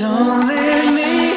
Don't leave me